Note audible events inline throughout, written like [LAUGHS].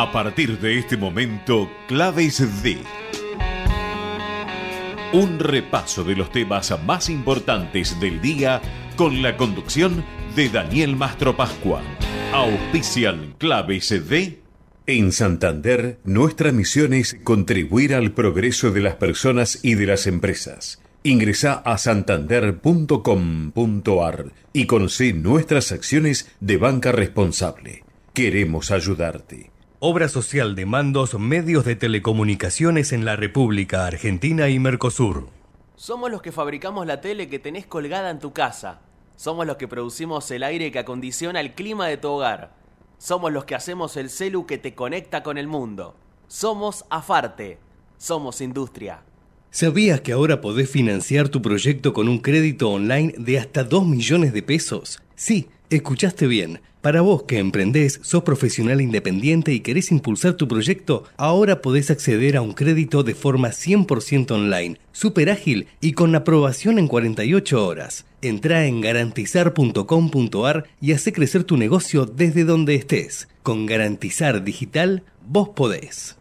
A partir de este momento, Claves D. Un repaso de los temas más importantes del día con la conducción de Daniel Mastro Pascua. Auspician Claves D. En Santander, nuestra misión es contribuir al progreso de las personas y de las empresas. Ingresa a santander.com.ar y conoce nuestras acciones de banca responsable. Queremos ayudarte. Obra social de mandos medios de telecomunicaciones en la República Argentina y Mercosur. Somos los que fabricamos la tele que tenés colgada en tu casa. Somos los que producimos el aire que acondiciona el clima de tu hogar. Somos los que hacemos el celu que te conecta con el mundo. Somos Afarte. Somos industria. ¿Sabías que ahora podés financiar tu proyecto con un crédito online de hasta 2 millones de pesos? Sí, escuchaste bien. Para vos que emprendés, sos profesional independiente y querés impulsar tu proyecto, ahora podés acceder a un crédito de forma 100% online, súper ágil y con aprobación en 48 horas. Entrá en garantizar.com.ar y hace crecer tu negocio desde donde estés. Con Garantizar Digital, vos podés.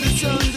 the sun.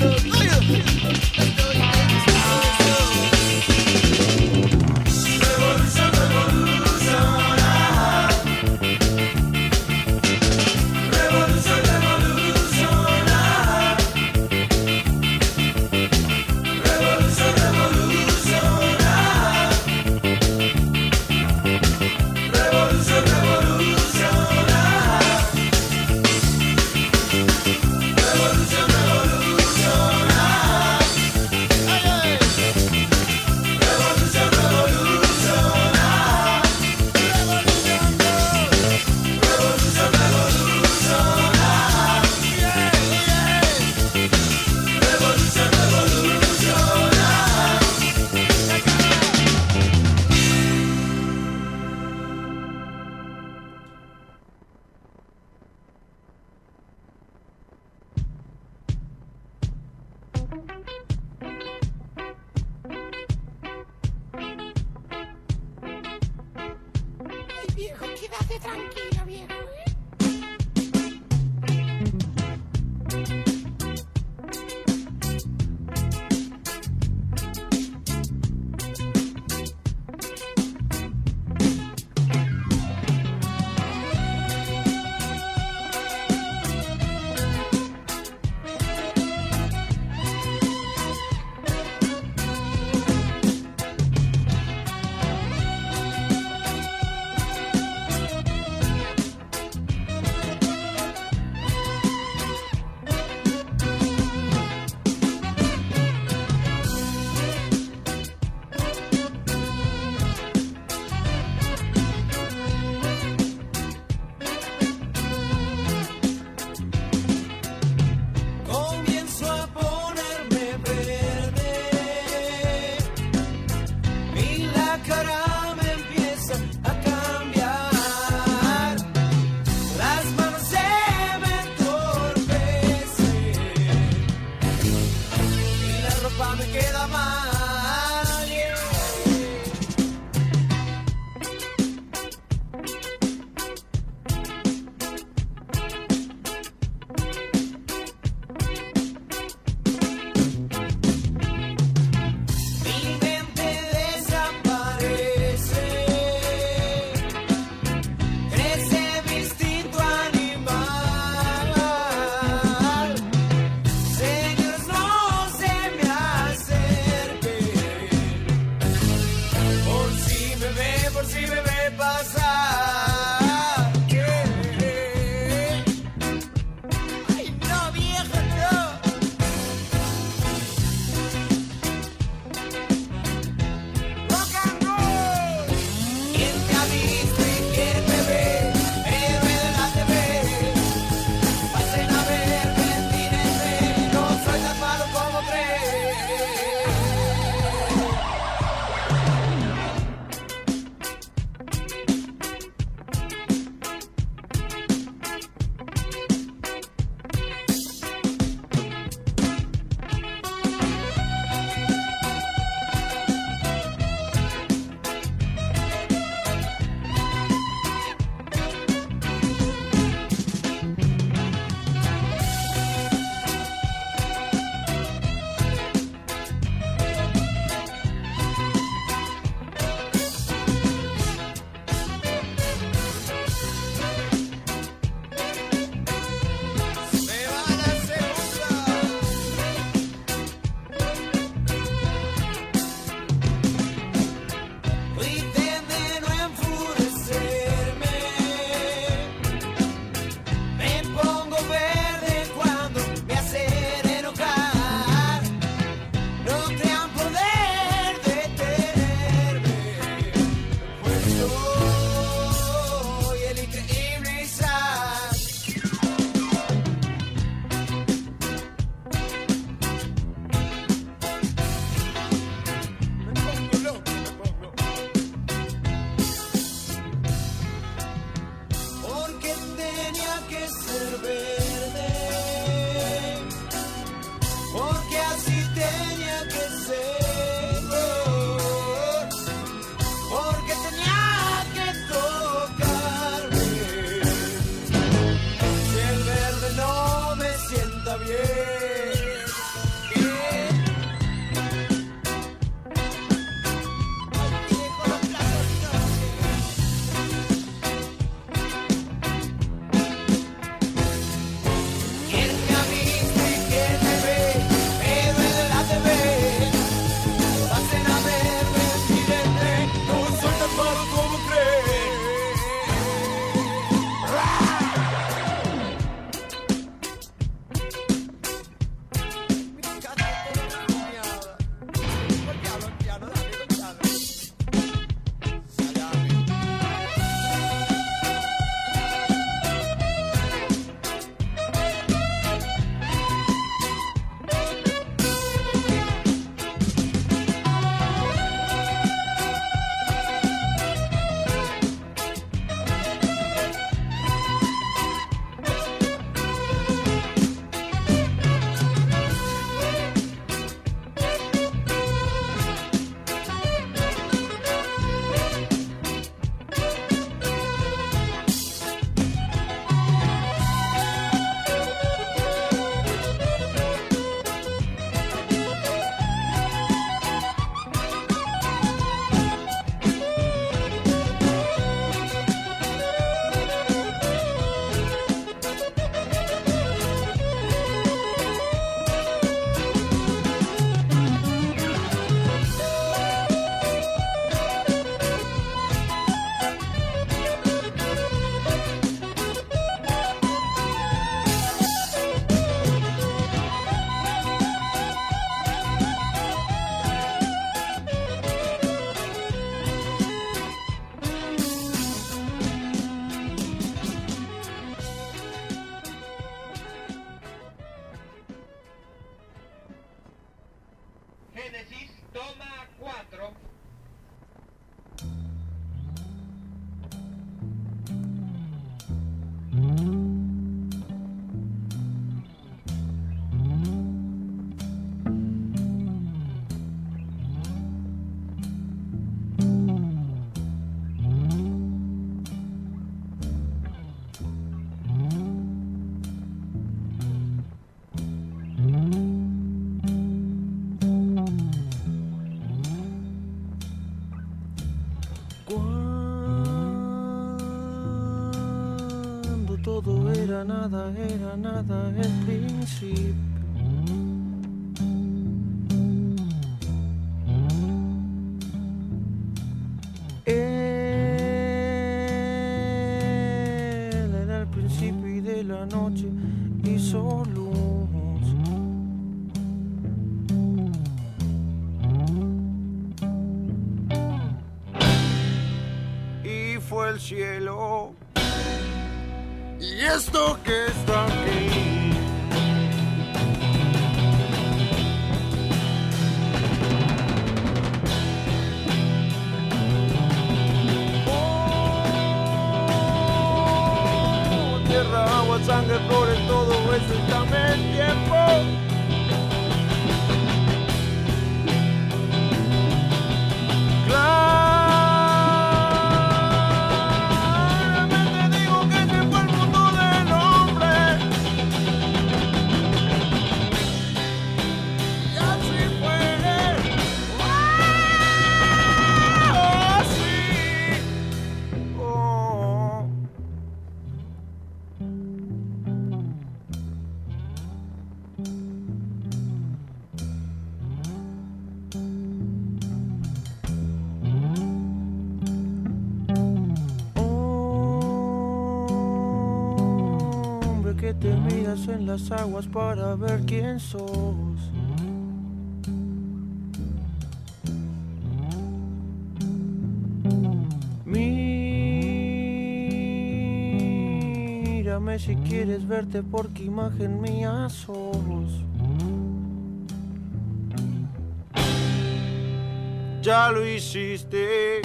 hit, another hit, being cheap. te miras en las aguas para ver quién sos. Mírame si quieres verte porque imagen mía sos. Ya lo hiciste,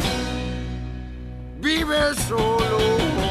vive solo.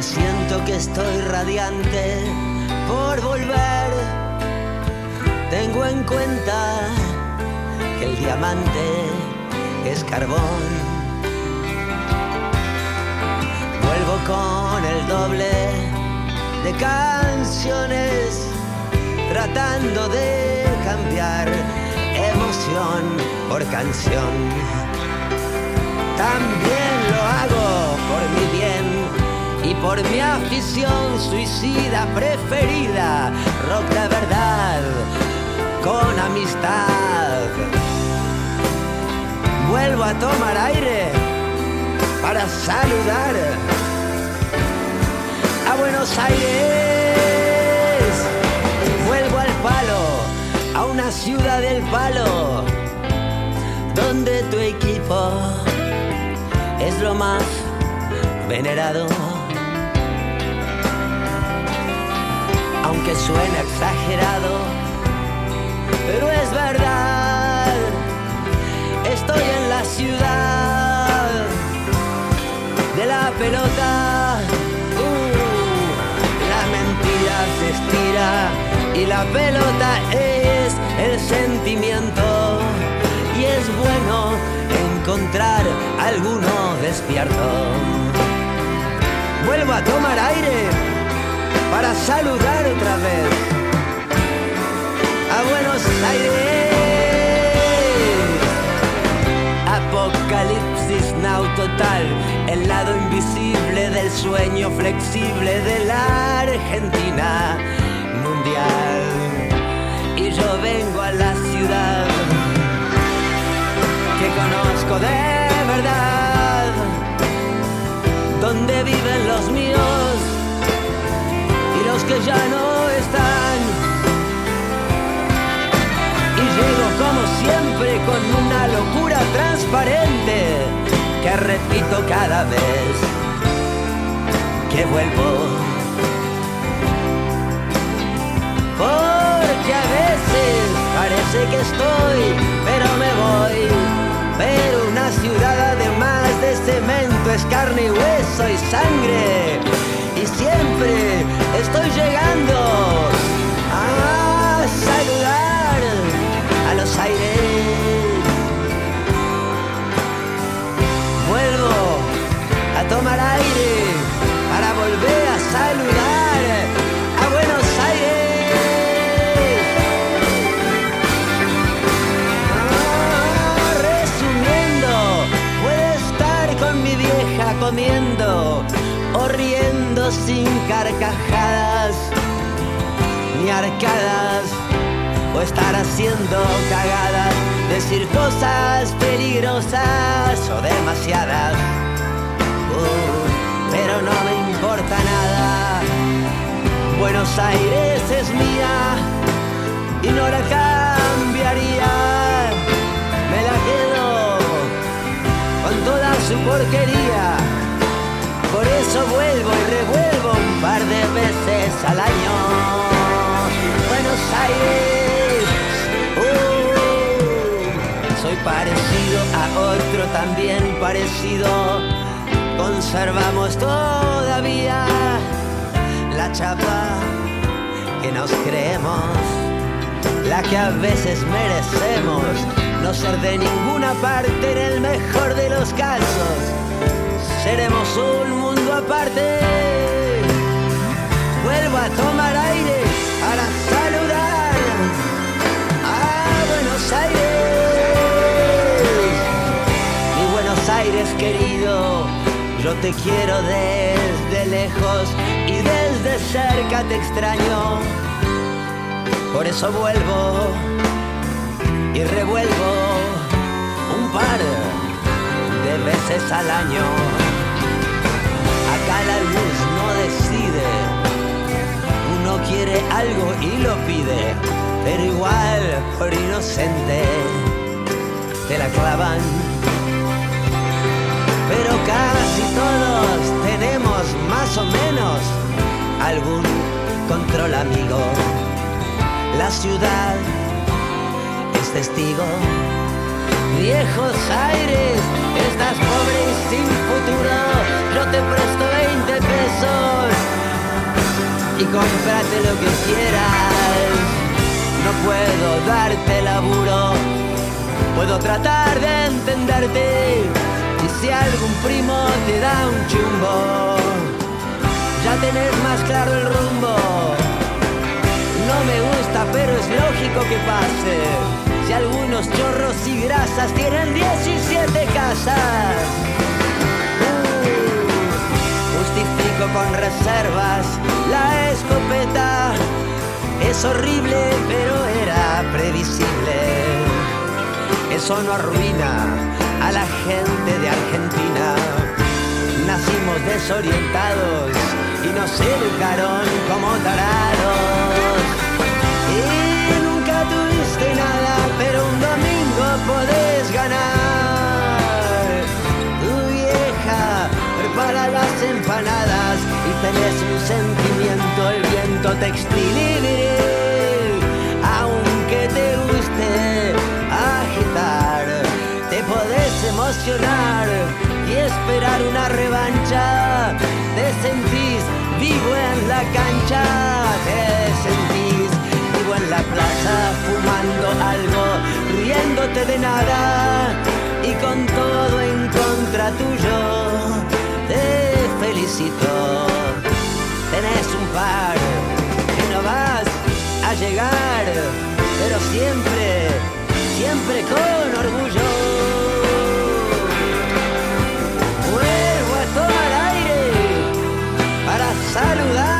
Siento que estoy radiante por volver. Tengo en cuenta que el diamante es carbón. Vuelvo con el doble de canciones tratando de cambiar emoción por canción. También lo hago por mi bien por mi afición suicida preferida, rock de verdad, con amistad. Vuelvo a tomar aire para saludar a Buenos Aires. Vuelvo al palo, a una ciudad del palo, donde tu equipo es lo más venerado. Aunque suene exagerado, pero es verdad, estoy en la ciudad de la pelota. Uh, la mentira se estira y la pelota es el sentimiento. Y es bueno encontrar alguno despierto. Vuelvo a tomar aire para saludar otra vez a Buenos Aires. Apocalipsis now total, el lado invisible del sueño flexible de la Argentina mundial. Y yo vengo a la ciudad que conozco de verdad, donde viven los transparente que repito cada vez que vuelvo. Porque a veces parece que estoy, pero me voy. Pero una ciudad además de cemento es carne y hueso y sangre. Y siempre estoy llegando a saludar a los aires. Tomar aire para volver a saludar a Buenos Aires. Ah, resumiendo, puedo estar con mi vieja comiendo o riendo sin carcajadas ni arcadas o estar haciendo cagadas, decir cosas peligrosas o demasiadas. Pero no me importa nada. Buenos Aires es mía y no la cambiaría. Me la quedo con toda su porquería. Por eso vuelvo y revuelvo un par de veces al año. Buenos Aires, uh, soy parecido a otro también parecido. Conservamos todavía la chapa que nos creemos, la que a veces merecemos. No ser de ninguna parte en el mejor de los casos. Seremos un mundo aparte. Vuelvo a tomar aire para saludar a Buenos Aires. Mi Buenos Aires querido, yo te quiero desde lejos y desde cerca te extraño. Por eso vuelvo y revuelvo un par de veces al año. Acá la luz no decide, uno quiere algo y lo pide, pero igual por inocente te la clavan. Pero casi todos tenemos más o menos algún control amigo. La ciudad es testigo. Viejos aires, estás pobre y sin futuro. Yo te presto 20 pesos y cómprate lo que quieras. No puedo darte laburo, puedo tratar de entenderte. Si algún primo te da un chumbo, ya tenés más claro el rumbo. No me gusta, pero es lógico que pase. Si algunos chorros y grasas tienen 17 casas. Uh, justifico con reservas la escopeta. Es horrible, pero era previsible. Eso no arruina a la gente de Argentina. Nacimos desorientados y nos educaron como tarados. Y nunca tuviste nada, pero un domingo podés ganar. Tu vieja prepara las empanadas y tenés un sentimiento, el viento textil. Y esperar una revancha. Te sentís vivo en la cancha, te sentís vivo en la plaza, fumando algo, riéndote de nada y con todo en contra tuyo. Te felicito, tenés un par que no vas a llegar, pero siempre, siempre con orgullo. Saludar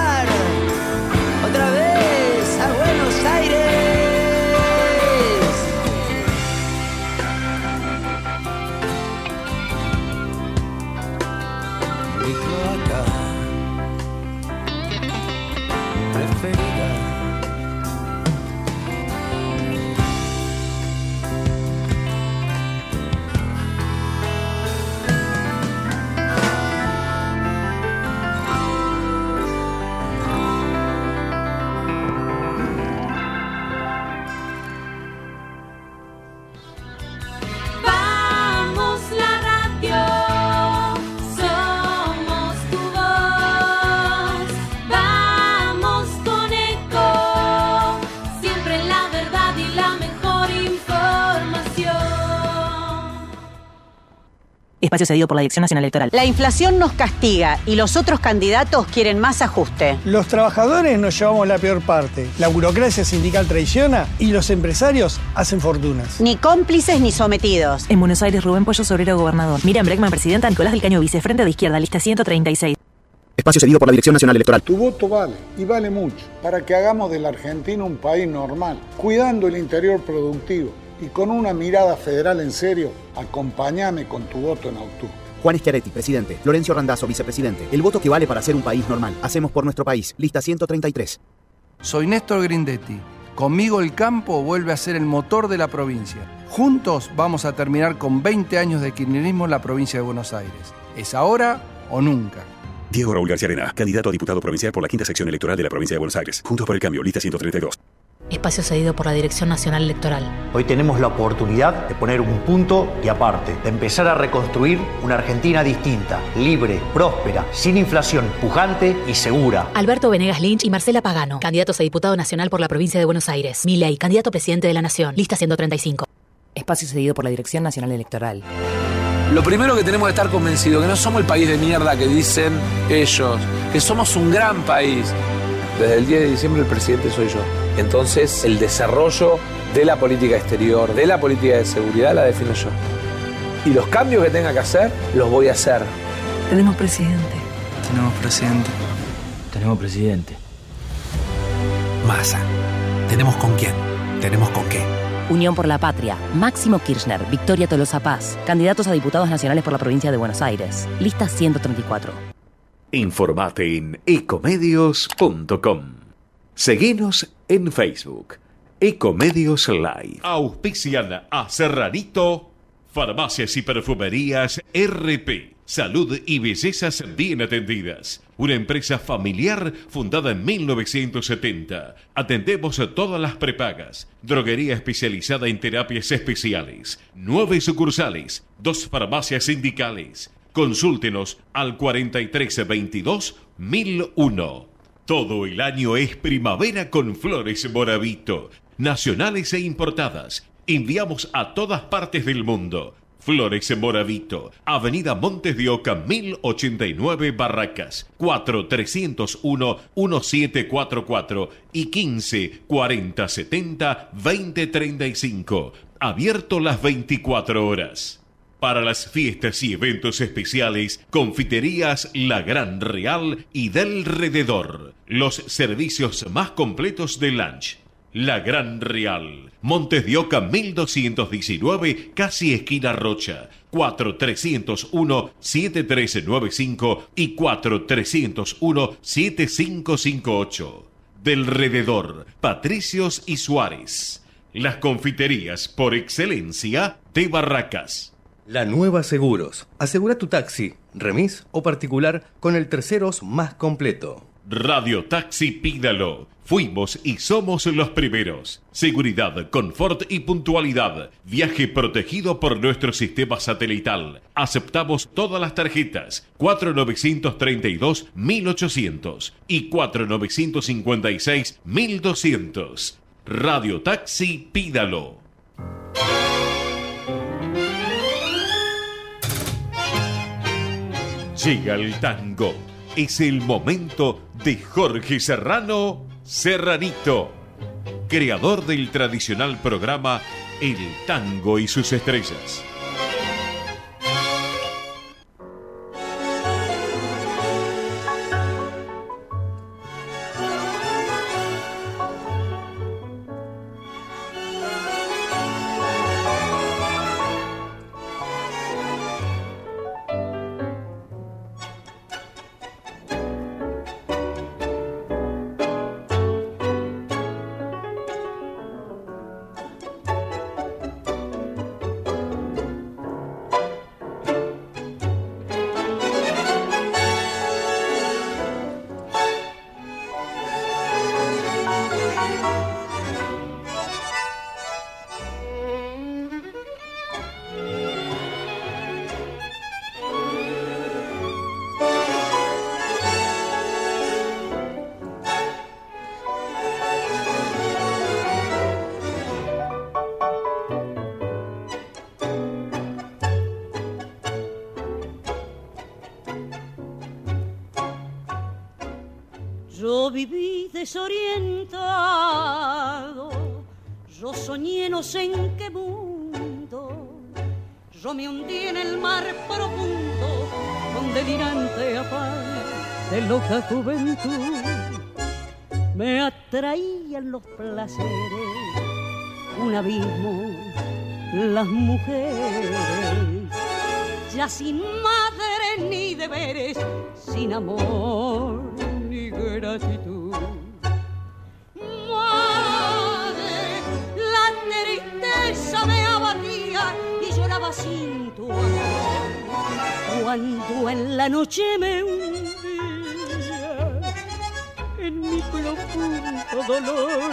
Espacio cedido por la Dirección Nacional Electoral. La inflación nos castiga y los otros candidatos quieren más ajuste. Los trabajadores nos llevamos la peor parte. La burocracia sindical traiciona y los empresarios hacen fortunas. Ni cómplices ni sometidos. En Buenos Aires, Rubén Pollo, Sobrero, Gobernador. Miriam Breckman, Presidenta. Nicolás del Caño, Vicefrente de Izquierda, lista 136. Espacio cedido por la Dirección Nacional Electoral. Tu voto vale y vale mucho para que hagamos de la Argentina un país normal, cuidando el interior productivo y con una mirada federal en serio. Acompáñame con tu voto en octubre. Juan Schiaretti, presidente. Florencio Randazzo, vicepresidente. El voto que vale para ser un país normal. Hacemos por nuestro país. Lista 133. Soy Néstor Grindetti. Conmigo el campo vuelve a ser el motor de la provincia. Juntos vamos a terminar con 20 años de kirchnerismo en la provincia de Buenos Aires. ¿Es ahora o nunca? Diego Raúl García Arena, candidato a diputado provincial por la quinta sección electoral de la provincia de Buenos Aires. Juntos por el cambio, lista 132. Espacio cedido por la Dirección Nacional Electoral. Hoy tenemos la oportunidad de poner un punto y aparte, de empezar a reconstruir una Argentina distinta, libre, próspera, sin inflación, pujante y segura. Alberto Venegas Lynch y Marcela Pagano, candidatos a diputado nacional por la provincia de Buenos Aires. Milei, candidato a presidente de la Nación. Lista 135. Espacio cedido por la Dirección Nacional Electoral. Lo primero que tenemos que estar convencidos que no somos el país de mierda que dicen ellos, que somos un gran país. Desde el 10 de diciembre el presidente soy yo. Entonces el desarrollo de la política exterior, de la política de seguridad la defino yo. Y los cambios que tenga que hacer, los voy a hacer. Tenemos presidente. Tenemos presidente. Tenemos presidente. Massa. ¿Tenemos con quién? ¿Tenemos con qué? Unión por la Patria, Máximo Kirchner, Victoria Tolosa Paz, candidatos a diputados nacionales por la provincia de Buenos Aires. Lista 134. Informate en ecomedios.com. Seguinos en Facebook. Ecomedios Live. Auspician a Serranito, Farmacias y Perfumerías RP. Salud y bellezas bien atendidas. Una empresa familiar fundada en 1970. Atendemos a todas las prepagas. Droguería especializada en terapias especiales. Nueve sucursales. Dos farmacias sindicales. Consúltenos al 4322 1001. Todo el año es primavera con flores Moravito, nacionales e importadas. Enviamos a todas partes del mundo. Flores Moravito, Avenida Montes de Oca 1089 Barracas, 4301-1744 y 15 40 70 20 35. Abierto las 24 horas. Para las fiestas y eventos especiales, Confiterías La Gran Real y del Rededor. Los servicios más completos de lunch. La Gran Real. Montes de Oca 1219, casi esquina Rocha. 4301-7395 y 4301-7558. Del Rededor, Patricios y Suárez. Las confiterías por excelencia de Barracas. La Nueva Seguros. Asegura tu taxi, remis o particular con el terceros más completo. Radio Taxi Pídalo. Fuimos y somos los primeros. Seguridad, confort y puntualidad. Viaje protegido por nuestro sistema satelital. Aceptamos todas las tarjetas. 4932-1800 y 4956-1200. Radio Taxi Pídalo. Llega el tango. Es el momento de Jorge Serrano Serranito, creador del tradicional programa El Tango y sus Estrellas. Yo viví desorientado, yo soñé no sé en qué mundo, yo me hundí en el mar profundo con delirante afán de loca juventud. Me atraían los placeres, un abismo, las mujeres, ya sin madre ni deberes, sin amor gratitud. Madre, la tristeza me abatía y lloraba sin tu amor. Cuando en la noche me hundía en mi profundo dolor.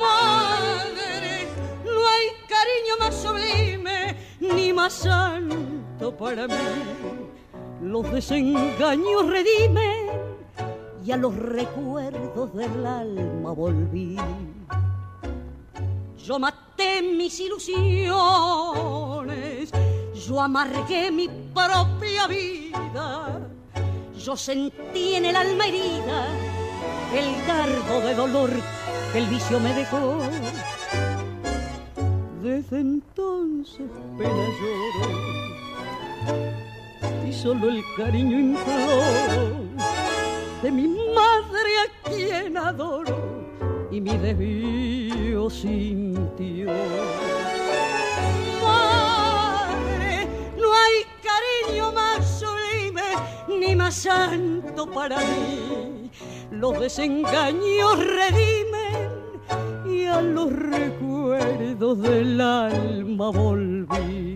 Madre, no hay cariño más sublime ni más santo para mí. Los desengaños redimen y a los recuerdos del alma volví. Yo maté mis ilusiones, yo amargué mi propia vida, yo sentí en el alma herida el dardo de dolor que el vicio me dejó. Desde entonces pena lloro y solo el cariño imploro de mi madre a quien adoro y mi desvío sintió. Madre, no hay cariño más sublime ni más santo para mí. Los desengaños redimen y a los recuerdos del alma volví.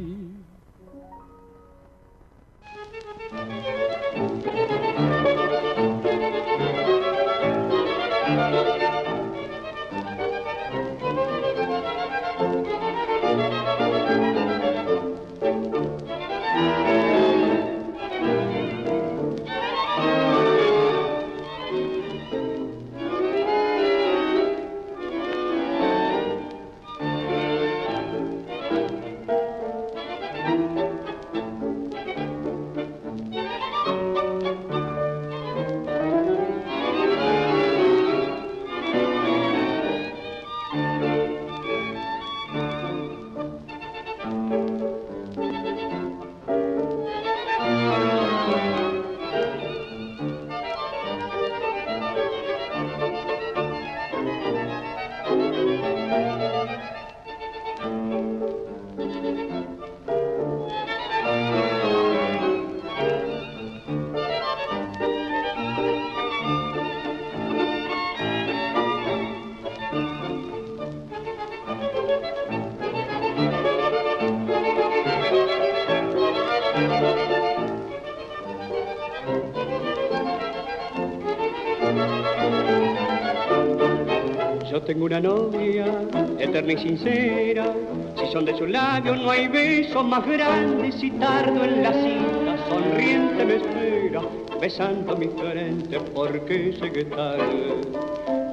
Y sincera. Si son de sus labios no hay besos más grandes. Y tardo en la cita, sonriente me espera, besando mi frente porque sé que tarde.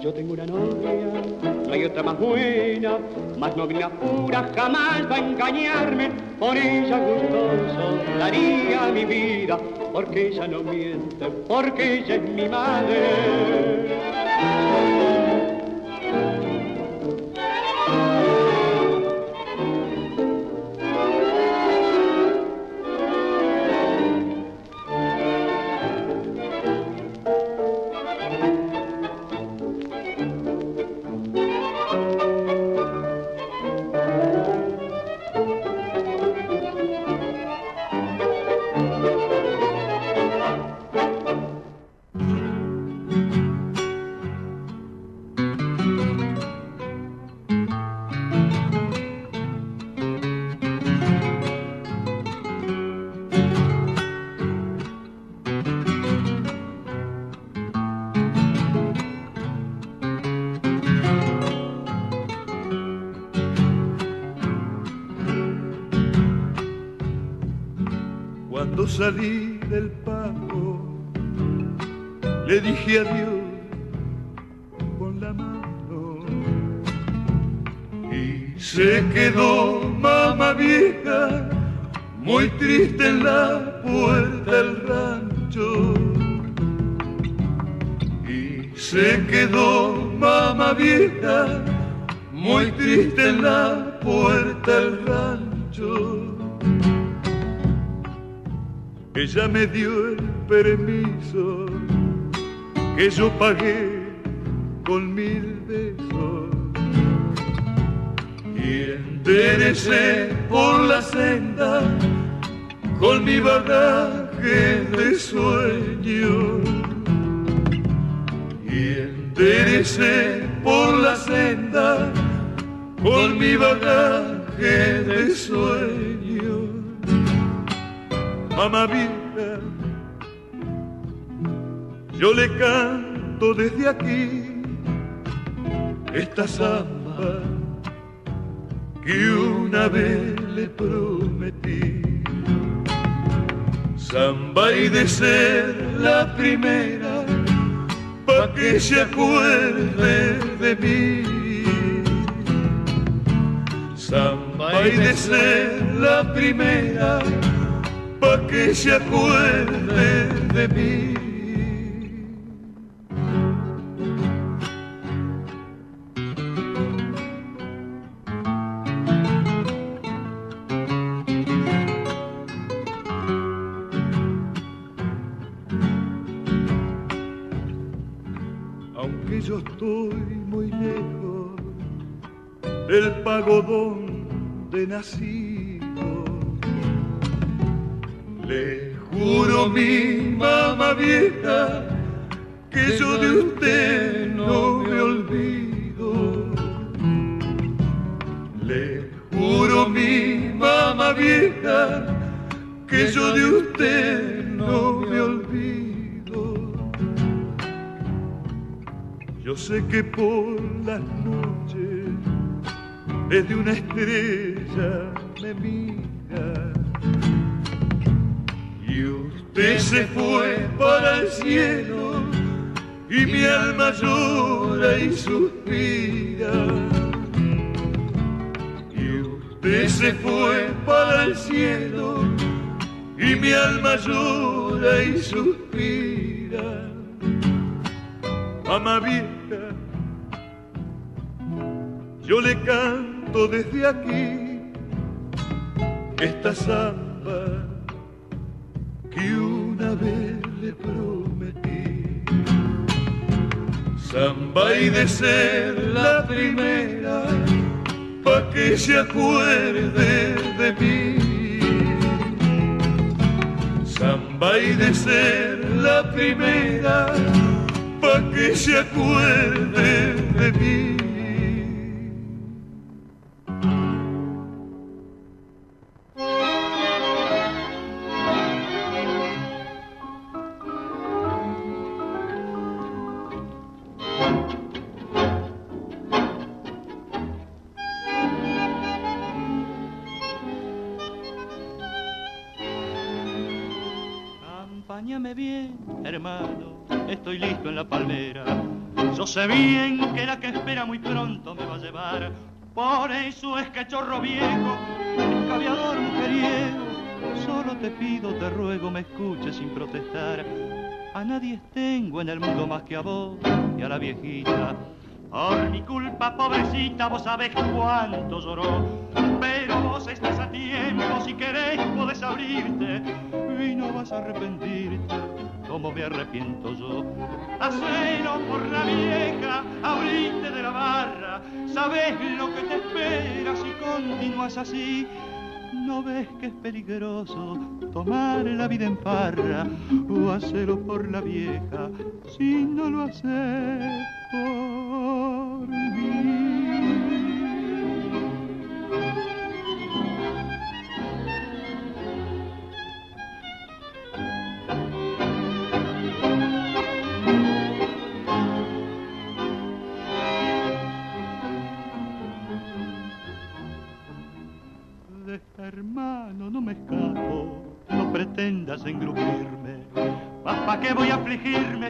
Yo tengo una novia, no hay otra más buena, más noble pura, jamás va a engañarme. Por ella gustoso daría mi vida, porque ella no miente, porque ella es mi madre. Le por la senda con mi bagaje de sueño. Y enderecé por la senda con mi bagaje de sueño. Mamá vieja, yo le canto desde aquí esta samba que una vez le prometí. Samba y de ser la primera, pa' que se acuerde de mí. Samba y de ser la primera, pa' que se acuerde de mí. De nacido, le juro mi mamá vieja que yo de usted no me olvido. Le juro mi mamá vieja que yo de usted no me olvido. Yo sé que por las noches desde una estrella me mira y usted se fue para el cielo y mi alma llora y suspira. Y usted se fue para el cielo y mi alma llora y suspira. Mamá vieja, yo le canto desde aquí esta samba que una vez le prometí. Samba y de ser la primera, pa' que se acuerde de mí. Samba y de ser la primera, pa' que se acuerde de mí. Estoy listo en la palmera. Yo sé bien que la que espera muy pronto me va a llevar. Por eso es que chorro viejo, escabiador mujeriego, solo te pido, te ruego, me escuches sin protestar. A nadie tengo en el mundo más que a vos y a la viejita. Por mi culpa, pobrecita, vos sabés cuánto lloró. Pero vos estás a tiempo, si querés podés abrirte y no vas a arrepentirte como me arrepiento yo. Hacelo por la vieja, abrite de la barra, sabés lo que te espera si continúas así. ¿No ves que es peligroso tomar la vida en farra o hacerlo por la vieja si no lo haces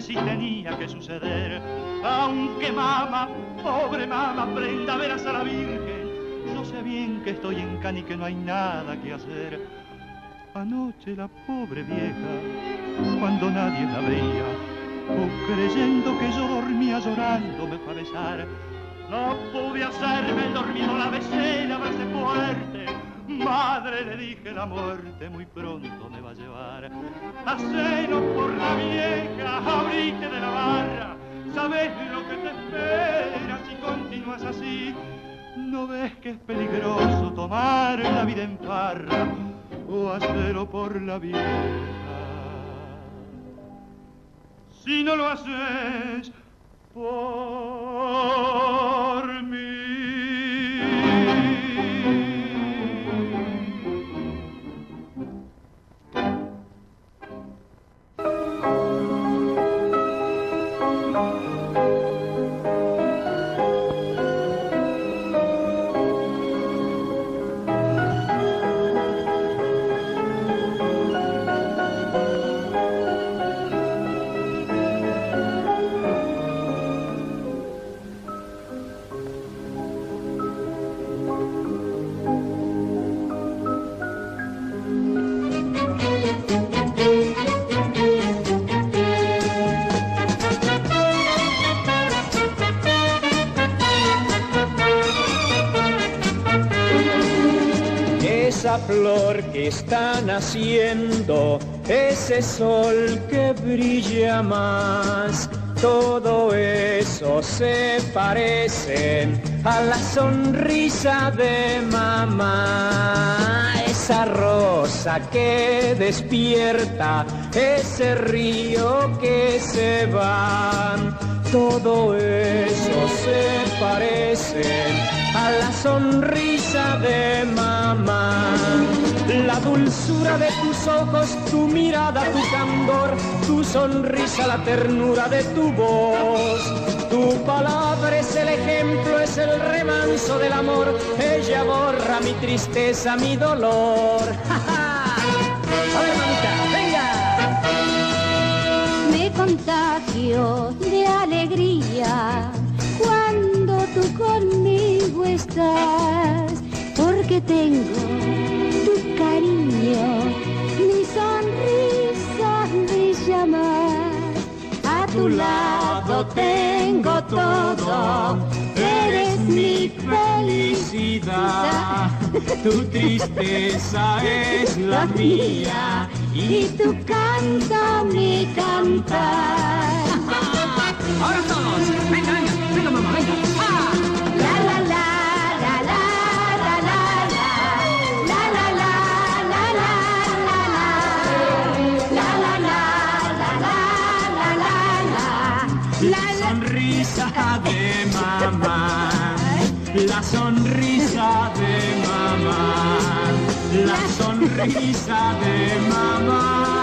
si tenía que suceder? Aunque mamá, pobre mamá, prenda veras a la Virgen. Yo sé bien que estoy en Cani y que no hay nada que hacer. Anoche la pobre vieja, cuando nadie la veía, o creyendo que yo dormía llorando, me fue a besar. No pude hacerme el dormido, la besé, la besé fuerte. Madre, le dije, la muerte muy pronto me va a llevar. Hacelo por la vieja, abrite de la barra. Sabes lo que te espera si continúas así. ¿No ves que es peligroso tomar la vida en farra o hacerlo por la vieja? Si no lo haces por mí. Naciendo, ese sol que brilla más, todo eso se parece a la sonrisa de mamá. Esa rosa que despierta, ese río que se va, todo eso se parece a la sonrisa de mamá. La dulzura de tus ojos, tu mirada, tu candor, tu sonrisa, la ternura de tu voz. Tu palabra es el ejemplo, es el remanso del amor. Ella borra mi tristeza, mi dolor. [LAUGHS] ¡Ja, ja! Venga. Me contagio de alegría cuando tú conmigo estás, porque tengo mi sonrisa me llama. A tu lado tengo todo, eres mi felicidad. Tu tristeza [LAUGHS] es la mía y tu canto mi cantar. Ahora todos, venga sonrisa de mamá.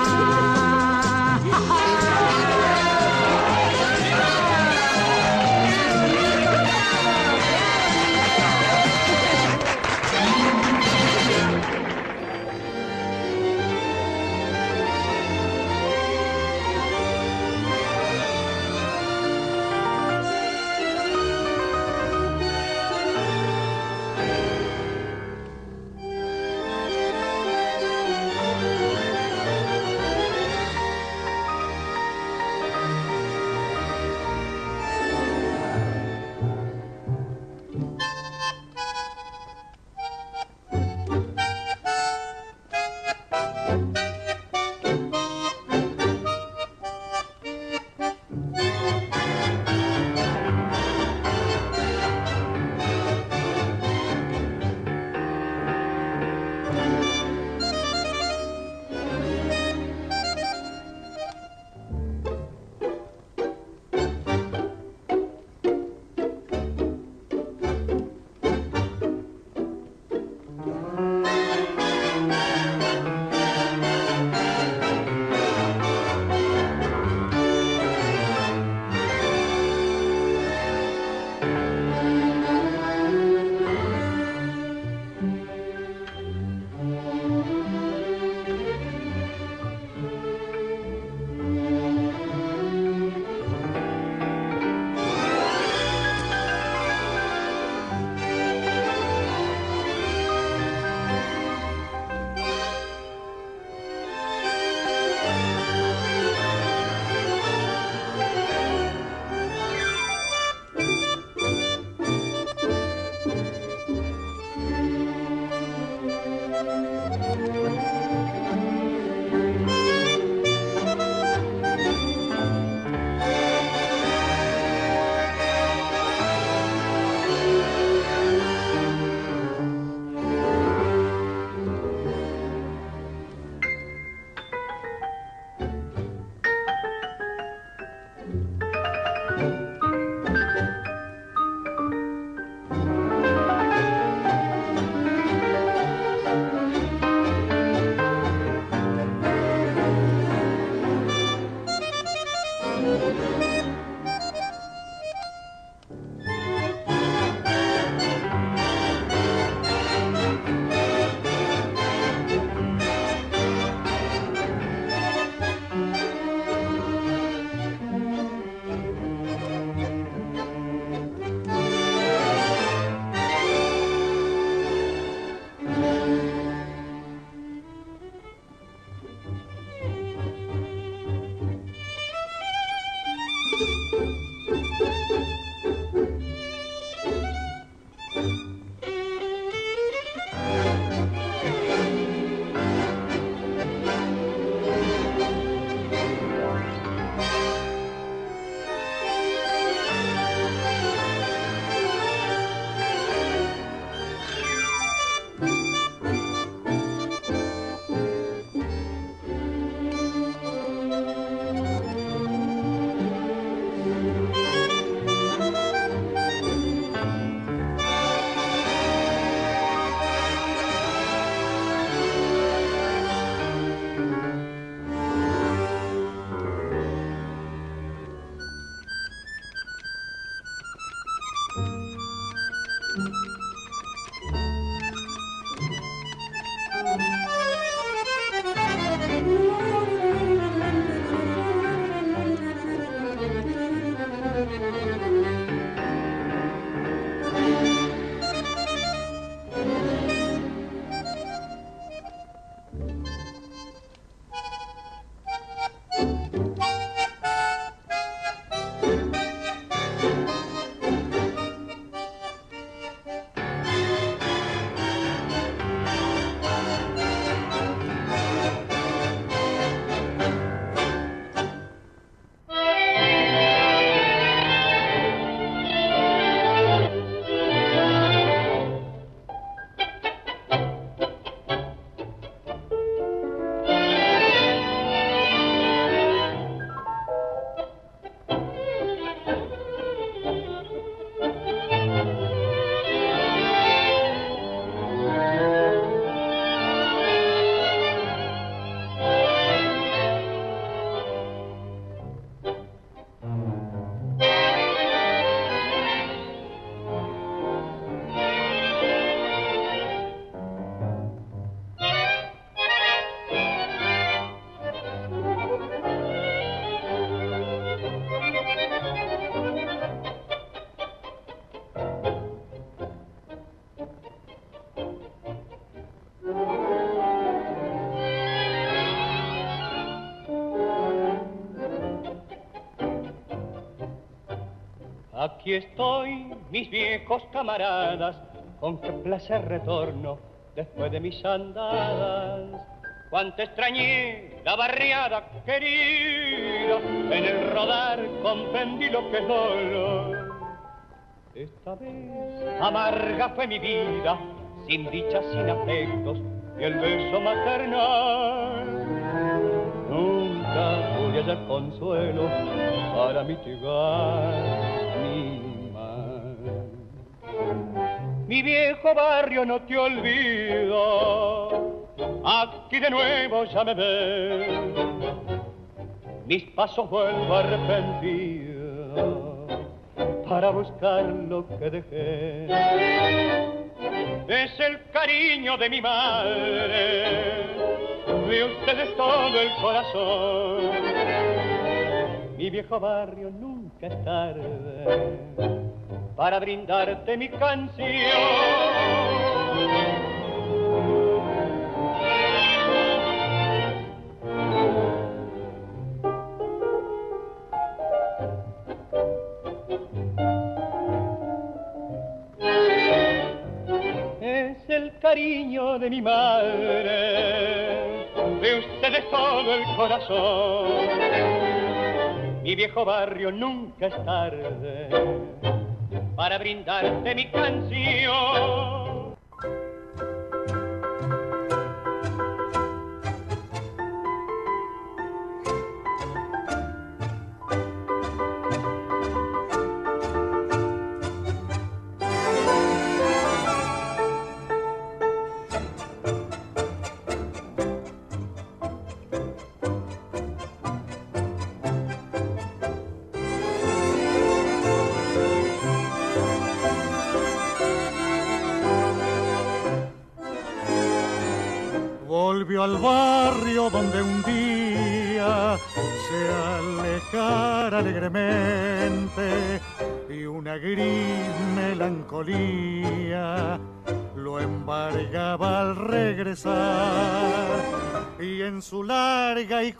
Estoy, mis viejos camaradas, con qué placer retorno después de mis andadas. Cuánto extrañé la barriada querida, en el rodar comprendí lo que es dolor. Esta vez amarga fue mi vida, sin dichas, sin afectos, y el beso maternal. Nunca pude hallar consuelo para mitigar Viejo barrio no te olvido, aquí de nuevo ya me ves. Mis pasos vuelvo arrepentido para buscar lo que dejé. Es el cariño de mi madre, de ustedes todo el corazón. Viejo barrio nunca es tarde para brindarte mi canción. Es el cariño de mi madre, de ustedes todo el corazón. Mi viejo barrio nunca es tarde para brindarte mi canción.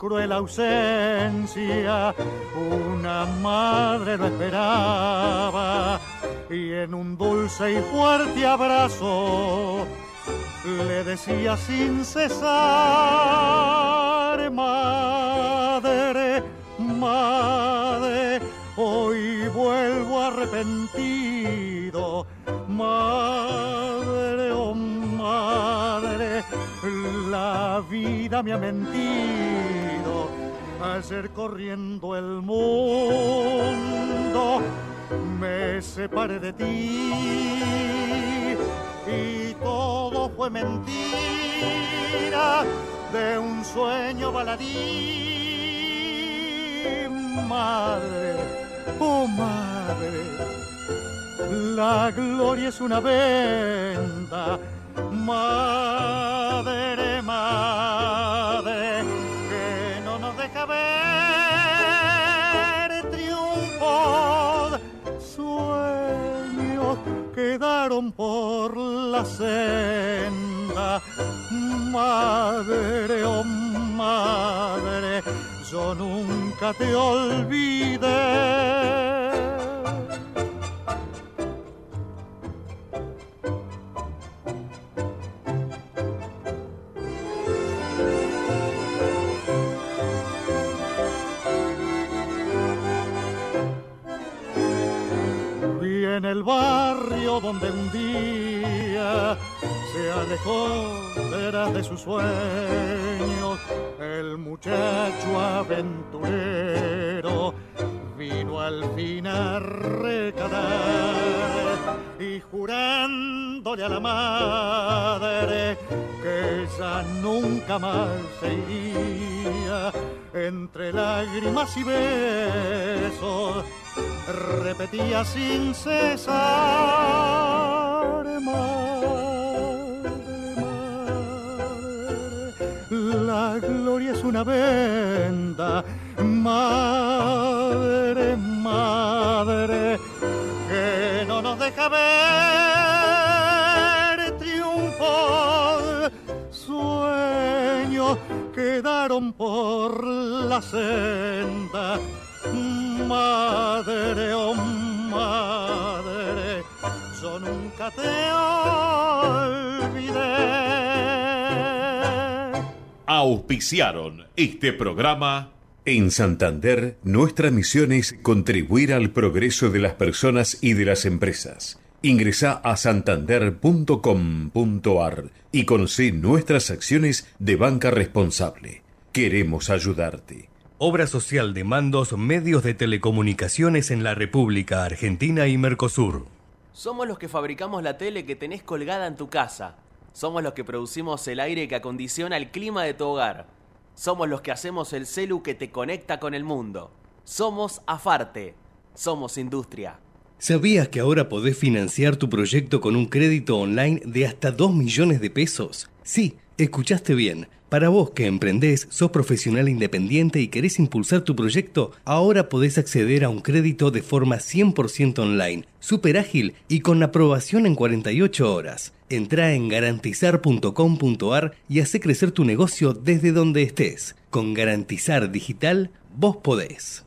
Cruel ausencia. Una madre lo esperaba y en un dulce y fuerte abrazo le decía sin cesar madre, madre hoy vuelvo arrepentido. Madre, oh madre la vida me ha mentido ayer corriendo el mundo. Me separé de ti y todo fue mentira de un sueño baladí madre oh madre la gloria es una venta madre madre que no nos deja ver triunfo sueños quedaron por la senda. Madre oh madre yo nunca te olvidé en el barrio donde un día se alejó detrás de sus sueños el muchacho aventurero vino al fin a recalar y jurándole a la madre que ya nunca más se iría entre lágrimas y besos repetía sin cesar madre, madre, la gloria es una venda oh. Auspiciaron este programa. En Santander, nuestra misión es contribuir al progreso de las personas y de las empresas. Ingresa a santander.com.ar y conoce nuestras acciones de banca responsable. Queremos ayudarte. Obra social de mandos medios de telecomunicaciones en la República Argentina y Mercosur. Somos los que fabricamos la tele que tenés colgada en tu casa. Somos los que producimos el aire que acondiciona el clima de tu hogar. Somos los que hacemos el celu que te conecta con el mundo. Somos Afarte. Somos industria. ¿Sabías que ahora podés financiar tu proyecto con un crédito online de hasta 2 millones de pesos? Sí, escuchaste bien. Para vos que emprendés, sos profesional independiente y querés impulsar tu proyecto, ahora podés acceder a un crédito de forma 100% online, súper ágil y con aprobación en 48 horas. Entrá en garantizar.com.ar y hace crecer tu negocio desde donde estés. Con Garantizar Digital, vos podés.